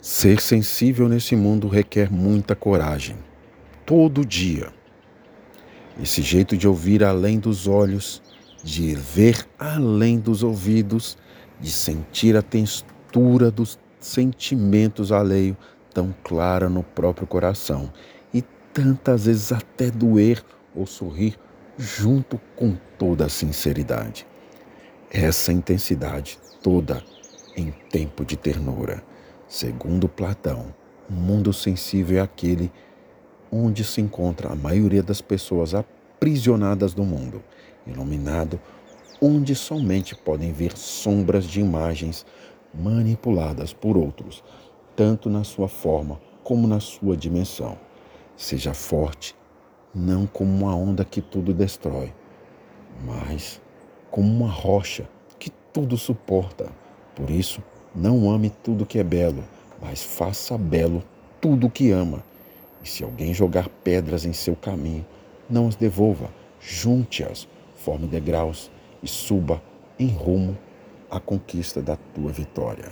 Ser sensível nesse mundo requer muita coragem, todo dia. Esse jeito de ouvir além dos olhos, de ver além dos ouvidos, de sentir a textura dos sentimentos alheio tão clara no próprio coração e tantas vezes até doer ou sorrir junto com toda a sinceridade. Essa intensidade toda em tempo de ternura. Segundo Platão, o mundo sensível é aquele onde se encontra a maioria das pessoas aprisionadas do mundo, iluminado, onde somente podem ver sombras de imagens manipuladas por outros, tanto na sua forma como na sua dimensão. Seja forte, não como uma onda que tudo destrói, mas como uma rocha que tudo suporta. Por isso, não ame tudo que é belo, mas faça belo tudo que ama. E se alguém jogar pedras em seu caminho, não as devolva, junte-as, forme degraus e suba em rumo à conquista da tua vitória.